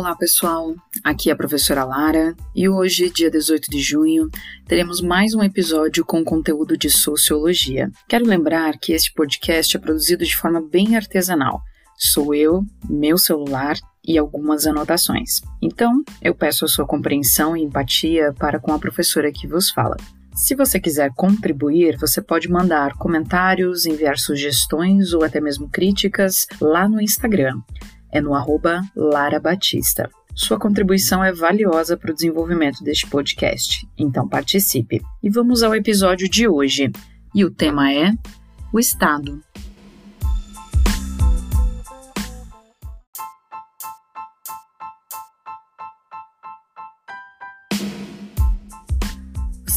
Olá pessoal, aqui é a professora Lara e hoje, dia 18 de junho, teremos mais um episódio com conteúdo de sociologia. Quero lembrar que este podcast é produzido de forma bem artesanal. Sou eu, meu celular e algumas anotações. Então, eu peço a sua compreensão e empatia para com a professora que vos fala. Se você quiser contribuir, você pode mandar comentários, enviar sugestões ou até mesmo críticas lá no Instagram é no arroba Lara Batista. Sua contribuição é valiosa para o desenvolvimento deste podcast, então participe. E vamos ao episódio de hoje. E o tema é o Estado.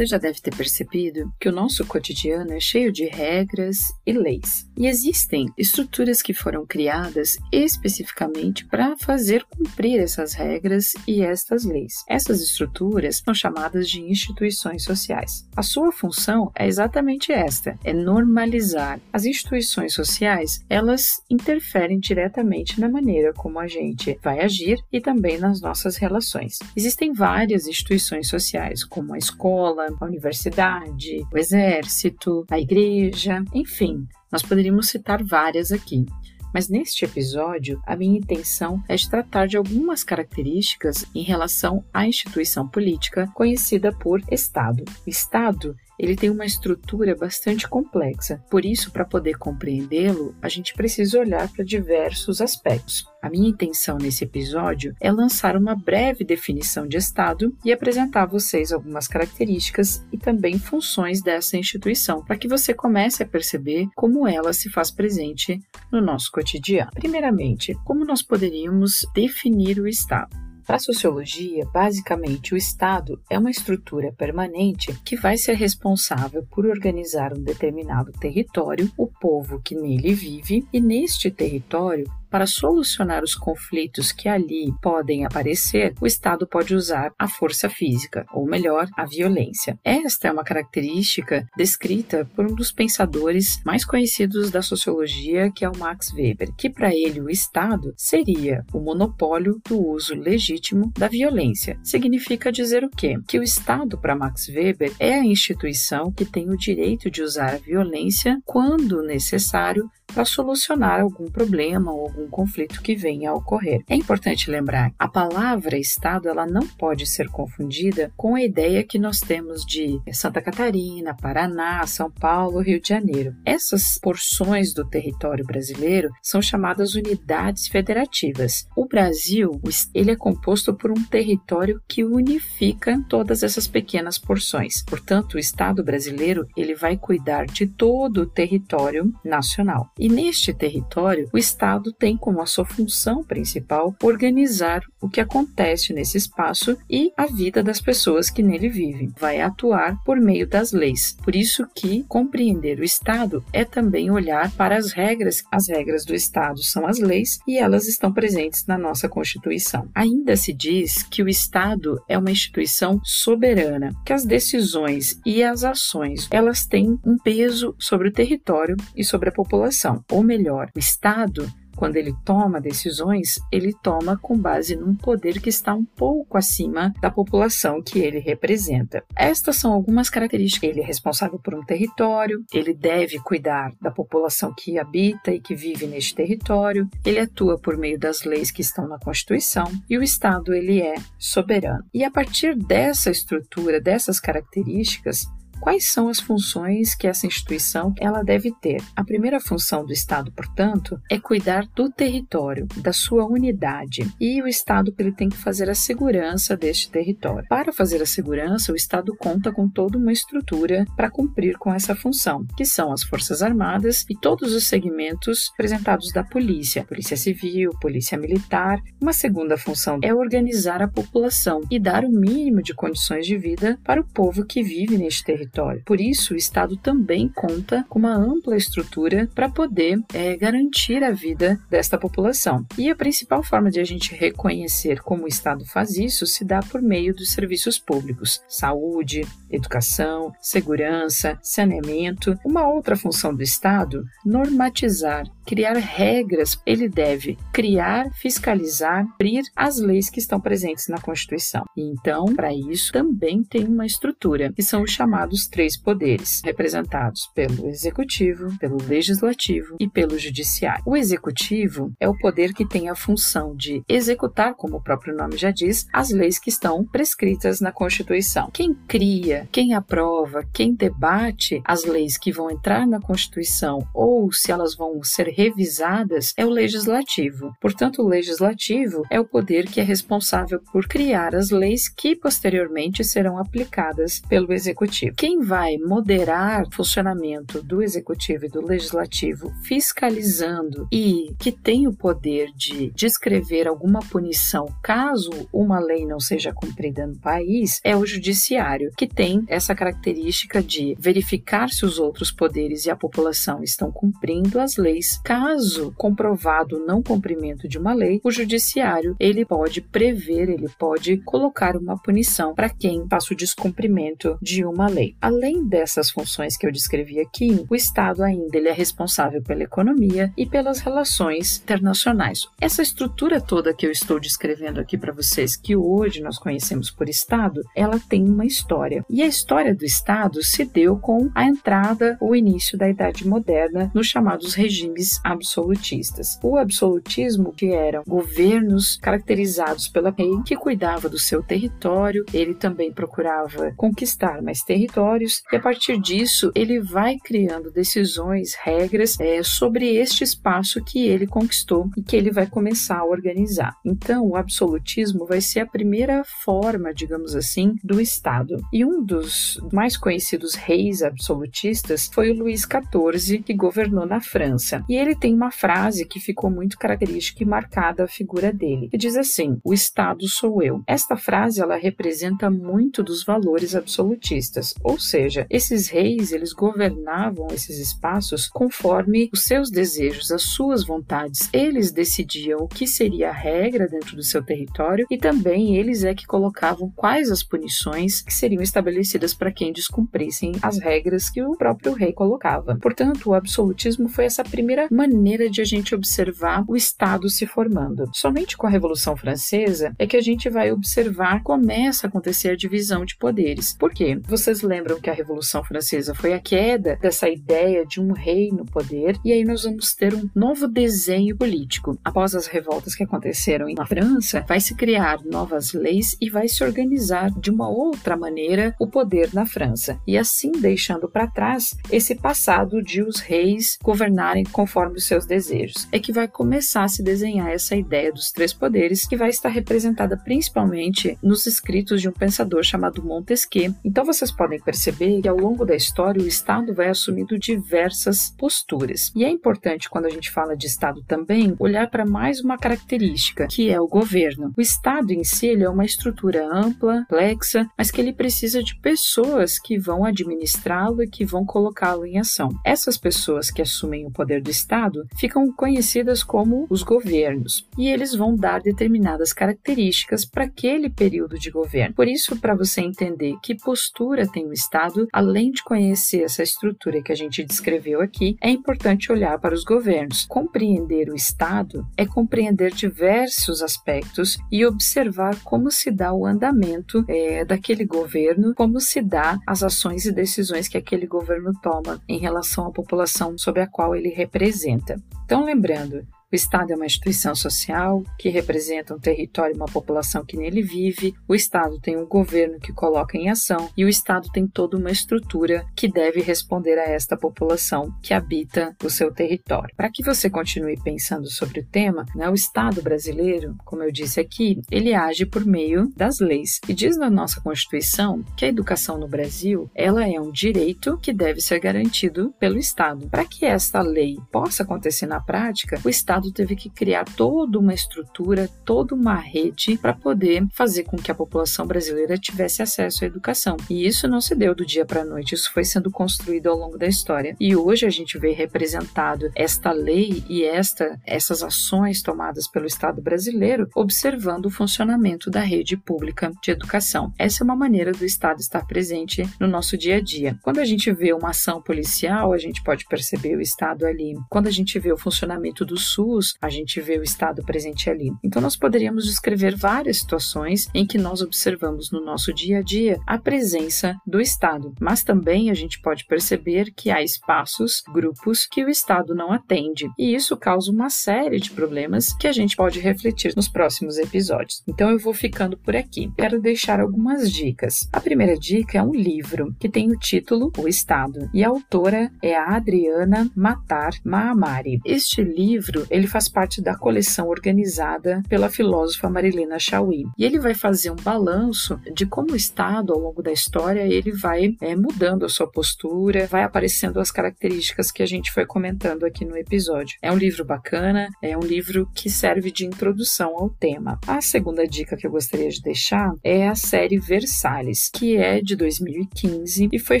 Você já deve ter percebido que o nosso cotidiano é cheio de regras e leis. E existem estruturas que foram criadas especificamente para fazer cumprir essas regras e estas leis. Essas estruturas são chamadas de instituições sociais. A sua função é exatamente esta: é normalizar. As instituições sociais, elas interferem diretamente na maneira como a gente vai agir e também nas nossas relações. Existem várias instituições sociais, como a escola, a universidade, o exército, a igreja, enfim, nós poderíamos citar várias aqui. Mas neste episódio, a minha intenção é de tratar de algumas características em relação à instituição política conhecida por Estado. Estado ele tem uma estrutura bastante complexa. Por isso, para poder compreendê-lo, a gente precisa olhar para diversos aspectos. A minha intenção nesse episódio é lançar uma breve definição de Estado e apresentar a vocês algumas características e também funções dessa instituição, para que você comece a perceber como ela se faz presente no nosso cotidiano. Primeiramente, como nós poderíamos definir o Estado? Para a sociologia, basicamente, o Estado é uma estrutura permanente que vai ser responsável por organizar um determinado território, o povo que nele vive, e neste território para solucionar os conflitos que ali podem aparecer, o Estado pode usar a força física, ou melhor, a violência. Esta é uma característica descrita por um dos pensadores mais conhecidos da sociologia, que é o Max Weber, que para ele o Estado seria o monopólio do uso legítimo da violência. Significa dizer o quê? Que o Estado, para Max Weber, é a instituição que tem o direito de usar a violência quando necessário para solucionar algum problema ou algum conflito que venha a ocorrer. É importante lembrar, a palavra Estado ela não pode ser confundida com a ideia que nós temos de Santa Catarina, Paraná, São Paulo, Rio de Janeiro. Essas porções do território brasileiro são chamadas unidades federativas. O Brasil, ele é composto por um território que unifica todas essas pequenas porções. Portanto, o Estado brasileiro, ele vai cuidar de todo o território nacional. E neste território, o Estado tem como a sua função principal organizar o que acontece nesse espaço e a vida das pessoas que nele vivem. Vai atuar por meio das leis. Por isso que compreender o Estado é também olhar para as regras. As regras do Estado são as leis e elas estão presentes na nossa Constituição. Ainda se diz que o Estado é uma instituição soberana, que as decisões e as ações elas têm um peso sobre o território e sobre a população ou melhor, o Estado, quando ele toma decisões, ele toma com base num poder que está um pouco acima da população que ele representa. Estas são algumas características. Ele é responsável por um território, ele deve cuidar da população que habita e que vive neste território, ele atua por meio das leis que estão na Constituição e o Estado ele é soberano. E a partir dessa estrutura, dessas características, Quais são as funções que essa instituição ela deve ter? A primeira função do Estado, portanto, é cuidar do território, da sua unidade, e o Estado ele tem que fazer a segurança deste território. Para fazer a segurança, o Estado conta com toda uma estrutura para cumprir com essa função, que são as Forças Armadas e todos os segmentos apresentados da polícia, polícia civil, polícia militar. Uma segunda função é organizar a população e dar o mínimo de condições de vida para o povo que vive neste território território. Por isso, o Estado também conta com uma ampla estrutura para poder é, garantir a vida desta população. E a principal forma de a gente reconhecer como o Estado faz isso se dá por meio dos serviços públicos: saúde, educação, segurança, saneamento. Uma outra função do Estado, normatizar, criar regras. Ele deve criar, fiscalizar, cumprir as leis que estão presentes na Constituição. E então, para isso, também tem uma estrutura, que são os chamados três poderes, representados pelo Executivo, pelo Legislativo e pelo Judiciário. O Executivo é o poder que tem a função de executar, como o próprio nome já diz, as leis que estão prescritas na Constituição. Quem cria, quem aprova, quem debate as leis que vão entrar na Constituição ou se elas vão ser revisadas é o Legislativo. Portanto, o Legislativo é o poder que é responsável por criar as leis que posteriormente serão aplicadas pelo Executivo. Quem vai moderar o funcionamento do Executivo e do Legislativo, fiscalizando e que tem o poder de descrever alguma punição caso uma lei não seja cumprida no país, é o Judiciário, que tem essa característica de verificar se os outros poderes e a população estão cumprindo as leis. Caso comprovado o não cumprimento de uma lei, o Judiciário ele pode prever, ele pode colocar uma punição para quem faça o descumprimento de uma lei. Além dessas funções que eu descrevi aqui, o Estado ainda ele é responsável pela economia e pelas relações internacionais. Essa estrutura toda que eu estou descrevendo aqui para vocês, que hoje nós conhecemos por Estado, ela tem uma história. E a história do Estado se deu com a entrada ou início da Idade Moderna nos chamados regimes absolutistas. O absolutismo, que eram governos caracterizados pela rei que cuidava do seu território, ele também procurava conquistar mais territórios e a partir disso ele vai criando decisões, regras é, sobre este espaço que ele conquistou e que ele vai começar a organizar. Então, o absolutismo vai ser a primeira forma, digamos assim, do Estado. E um dos mais conhecidos reis absolutistas foi o Luís XIV, que governou na França. E ele tem uma frase que ficou muito característica e marcada a figura dele, que diz assim: "O Estado sou eu". Esta frase ela representa muito dos valores absolutistas, ou seja, esses reis eles governavam esses espaços conforme os seus desejos, as suas vontades. Eles decidiam o que seria a regra dentro do seu território e também eles é que colocavam quais as punições que seriam estabelecidas para quem descumprissem as regras que o próprio rei colocava. Portanto, o absolutismo foi essa primeira maneira de a gente observar o Estado se formando. Somente com a Revolução Francesa é que a gente vai observar começa a acontecer a divisão de poderes. Por quê? Vocês lembram que a Revolução Francesa foi a queda dessa ideia de um rei no poder e aí nós vamos ter um novo desenho político. Após as revoltas que aconteceram na França, vai se criar novas leis e vai se organizar de uma outra maneira o poder na França. E assim deixando para trás esse passado de os reis governarem conforme os seus desejos. É que vai começar a se desenhar essa ideia dos três poderes que vai estar representada principalmente nos escritos de um pensador chamado Montesquieu. Então vocês podem perceber que ao longo da história o Estado vai assumindo diversas posturas. E é importante quando a gente fala de Estado também olhar para mais uma característica, que é o governo. O Estado em si é uma estrutura ampla, complexa, mas que ele precisa de pessoas que vão administrá-lo e que vão colocá-lo em ação. Essas pessoas que assumem o poder do Estado ficam conhecidas como os governos, e eles vão dar determinadas características para aquele período de governo. Por isso, para você entender que postura tem o Estado, além de conhecer essa estrutura que a gente descreveu aqui, é importante olhar para os governos. Compreender o Estado é compreender diversos aspectos e observar como se dá o andamento é, daquele governo, como se dá as ações e decisões que aquele governo toma em relação à população sobre a qual ele representa. Então, lembrando, o Estado é uma instituição social que representa um território e uma população que nele vive. O Estado tem um governo que coloca em ação e o Estado tem toda uma estrutura que deve responder a esta população que habita o seu território. Para que você continue pensando sobre o tema, né, o Estado brasileiro, como eu disse aqui, ele age por meio das leis. E diz na nossa Constituição que a educação no Brasil ela é um direito que deve ser garantido pelo Estado. Para que esta lei possa acontecer na prática, o Estado teve que criar toda uma estrutura, toda uma rede para poder fazer com que a população brasileira tivesse acesso à educação. E isso não se deu do dia para a noite, isso foi sendo construído ao longo da história. E hoje a gente vê representado esta lei e esta essas ações tomadas pelo Estado brasileiro observando o funcionamento da rede pública de educação. Essa é uma maneira do Estado estar presente no nosso dia a dia. Quando a gente vê uma ação policial, a gente pode perceber o Estado ali. Quando a gente vê o funcionamento do SUS, a gente vê o Estado presente ali. Então, nós poderíamos descrever várias situações em que nós observamos no nosso dia a dia a presença do Estado, mas também a gente pode perceber que há espaços, grupos que o Estado não atende, e isso causa uma série de problemas que a gente pode refletir nos próximos episódios. Então, eu vou ficando por aqui. Quero deixar algumas dicas. A primeira dica é um livro que tem o título O Estado e a autora é a Adriana Matar Mahamari. Este livro ele faz parte da coleção organizada pela filósofa Marilena Chauí e ele vai fazer um balanço de como o Estado ao longo da história ele vai é, mudando a sua postura, vai aparecendo as características que a gente foi comentando aqui no episódio. É um livro bacana, é um livro que serve de introdução ao tema. A segunda dica que eu gostaria de deixar é a série Versalhes, que é de 2015 e foi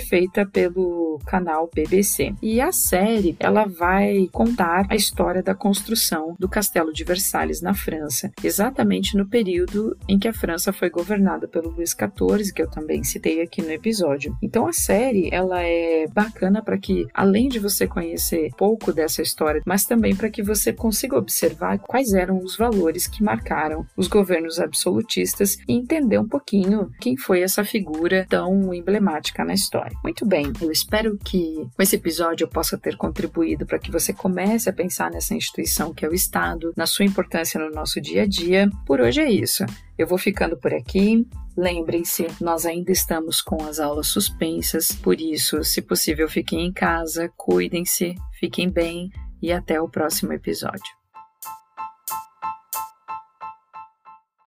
feita pelo canal BBC. E a série, ela vai contar a história da construção do Castelo de Versalhes na França, exatamente no período em que a França foi governada pelo Luís XIV, que eu também citei aqui no episódio. Então a série, ela é bacana para que além de você conhecer pouco dessa história, mas também para que você consiga observar quais eram os valores que marcaram os governos absolutistas e entender um pouquinho quem foi essa figura tão emblemática na história. Muito bem, eu espero que com esse episódio eu possa ter contribuído para que você comece a pensar nessa instituição que é o Estado, na sua importância no nosso dia a dia. Por hoje é isso. Eu vou ficando por aqui. Lembrem-se, nós ainda estamos com as aulas suspensas, por isso, se possível, fiquem em casa, cuidem-se, fiquem bem e até o próximo episódio.